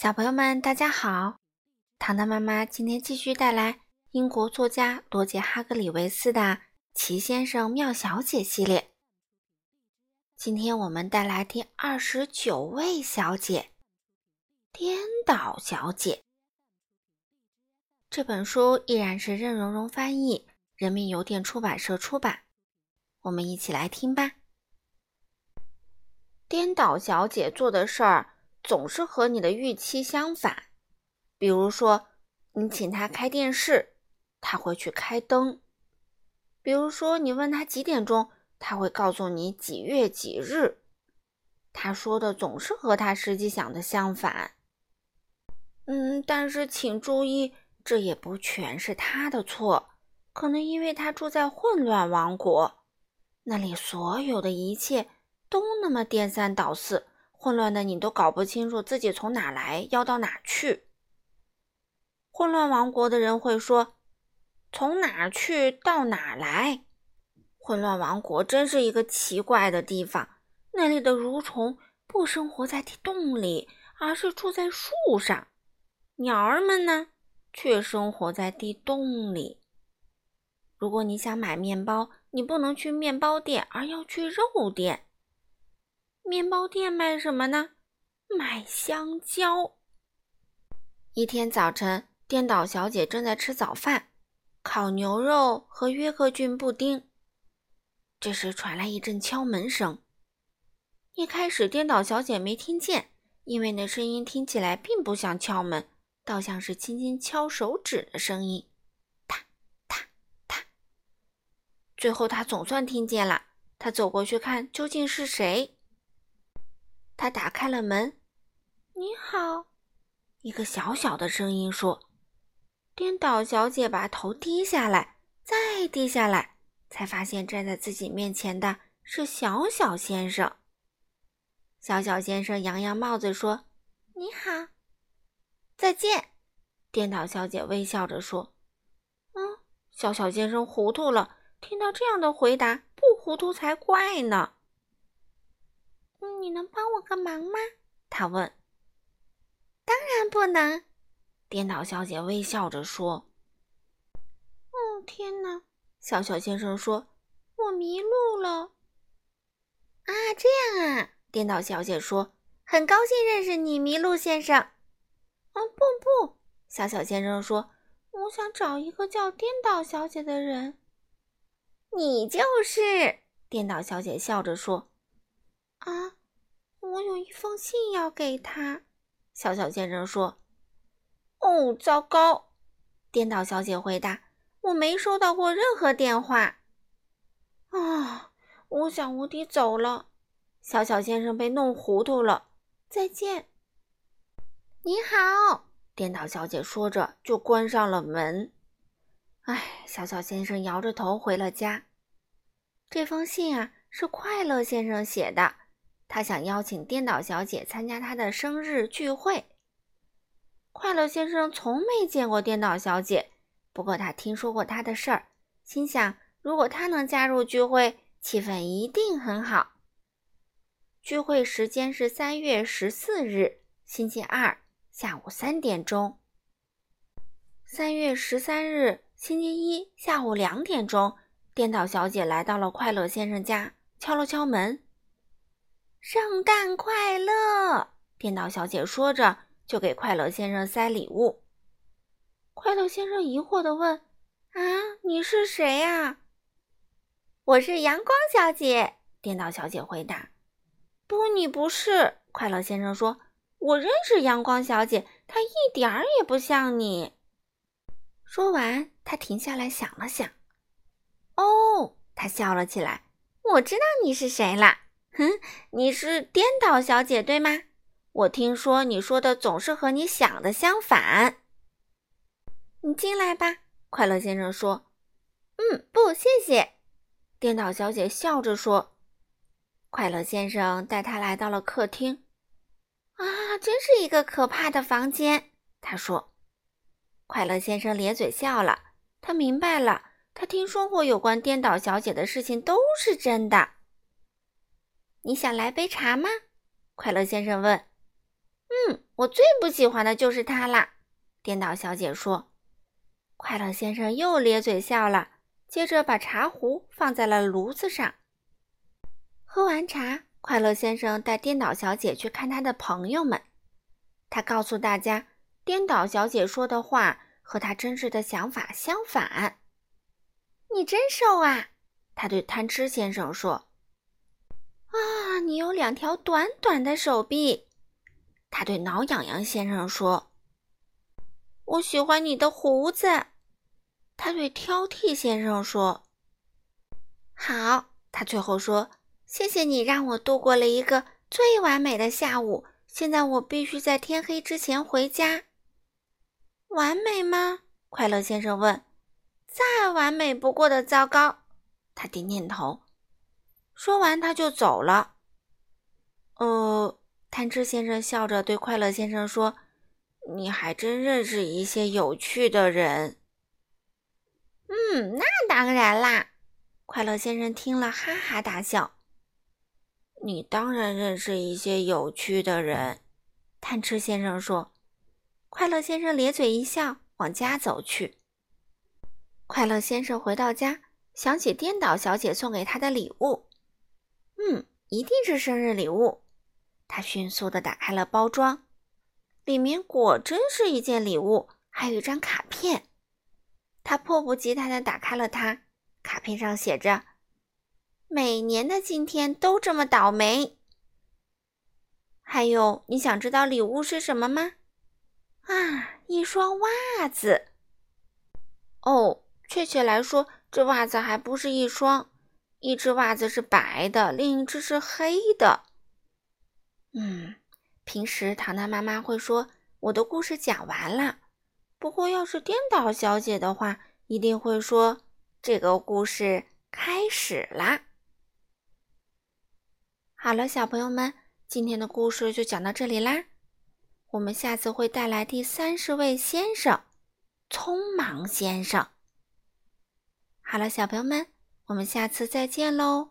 小朋友们，大家好！糖糖妈妈今天继续带来英国作家罗杰·哈格里维斯的《奇先生妙小姐》系列。今天我们带来第二十九位小姐——颠倒小姐。这本书依然是任溶溶翻译，人民邮电出版社出版。我们一起来听吧。颠倒小姐做的事儿。总是和你的预期相反。比如说，你请他开电视，他会去开灯；比如说，你问他几点钟，他会告诉你几月几日。他说的总是和他实际想的相反。嗯，但是请注意，这也不全是他的错。可能因为他住在混乱王国，那里所有的一切都那么颠三倒四。混乱的你都搞不清楚自己从哪来要到哪去。混乱王国的人会说：“从哪去到哪来？”混乱王国真是一个奇怪的地方。那里的蠕虫不生活在地洞里，而是住在树上；鸟儿们呢，却生活在地洞里。如果你想买面包，你不能去面包店，而要去肉店。面包店卖什么呢？卖香蕉。一天早晨，颠倒小姐正在吃早饭，烤牛肉和约克郡布丁。这时传来一阵敲门声。一开始，颠倒小姐没听见，因为那声音听起来并不像敲门，倒像是轻轻敲手指的声音，踏踏踏。最后，她总算听见了。她走过去看，究竟是谁？他打开了门。“你好。”一个小小的声音说。颠倒小姐把头低下来，再低下来，才发现站在自己面前的是小小先生。小小先生扬扬帽子说：“你好，再见。”颠倒小姐微笑着说：“嗯。”小小先生糊涂了，听到这样的回答，不糊涂才怪呢。你能帮我个忙吗？他问。当然不能，颠倒小姐微笑着说。哦，天哪！小小先生说：“我迷路了。”啊，这样啊！颠倒小姐说：“很高兴认识你，麋鹿先生。”嗯，不不，小小先生说：“我想找一个叫颠倒小姐的人。”你就是，颠倒小姐笑着说：“啊。”我有一封信要给他，小小先生说。“哦，糟糕！”颠倒小姐回答，“我没收到过任何电话。”啊，我想我得走了。小小先生被弄糊涂了。再见。你好，颠倒小姐说着就关上了门。哎，小小先生摇着头回了家。这封信啊，是快乐先生写的。他想邀请颠倒小姐参加他的生日聚会。快乐先生从没见过颠倒小姐，不过他听说过她的事儿，心想如果她能加入聚会，气氛一定很好。聚会时间是三月十四日，星期二下午三点钟。三月十三日，星期一下午两点钟，颠倒小姐来到了快乐先生家，敲了敲门。圣诞快乐！颠倒小姐说着，就给快乐先生塞礼物。快乐先生疑惑地问：“啊，你是谁呀？”“我是阳光小姐。”颠倒小姐回答。“不，你不是。”快乐先生说。“我认识阳光小姐，她一点儿也不像你。”说完，他停下来想了想。“哦！”他笑了起来，“我知道你是谁了。”哼，你是颠倒小姐对吗？我听说你说的总是和你想的相反。你进来吧，快乐先生说。嗯，不，谢谢。颠倒小姐笑着说。快乐先生带她来到了客厅。啊，真是一个可怕的房间，他说。快乐先生咧嘴笑了，他明白了，他听说过有关颠倒小姐的事情都是真的。你想来杯茶吗？快乐先生问。“嗯，我最不喜欢的就是它啦。颠倒小姐说。快乐先生又咧嘴笑了，接着把茶壶放在了炉子上。喝完茶，快乐先生带颠倒小姐去看他的朋友们。他告诉大家，颠倒小姐说的话和他真实的想法相反。你真瘦啊！他对贪吃先生说。啊，你有两条短短的手臂。他对挠痒痒先生说。我喜欢你的胡子。他对挑剔先生说。好，他最后说。谢谢你让我度过了一个最完美的下午。现在我必须在天黑之前回家。完美吗？快乐先生问。再完美不过的糟糕。他点点头。说完，他就走了。呃，贪吃先生笑着对快乐先生说：“你还真认识一些有趣的人。”嗯，那当然啦。快乐先生听了，哈哈大笑。你当然认识一些有趣的人，贪吃先生说。快乐先生咧嘴一笑，往家走去。快乐先生回到家，想起颠倒小姐送给他的礼物，嗯，一定是生日礼物。他迅速的打开了包装，里面果真是一件礼物，还有一张卡片。他迫不及待的打开了它，卡片上写着。每年的今天都这么倒霉。还有，你想知道礼物是什么吗？啊，一双袜子。哦，确切来说，这袜子还不是一双，一只袜子是白的，另一只是黑的。嗯，平时糖糖妈妈会说我的故事讲完了，不过要是颠倒小姐的话，一定会说这个故事开始啦。好了，小朋友们，今天的故事就讲到这里啦。我们下次会带来第三十位先生——匆忙先生。好了，小朋友们，我们下次再见喽。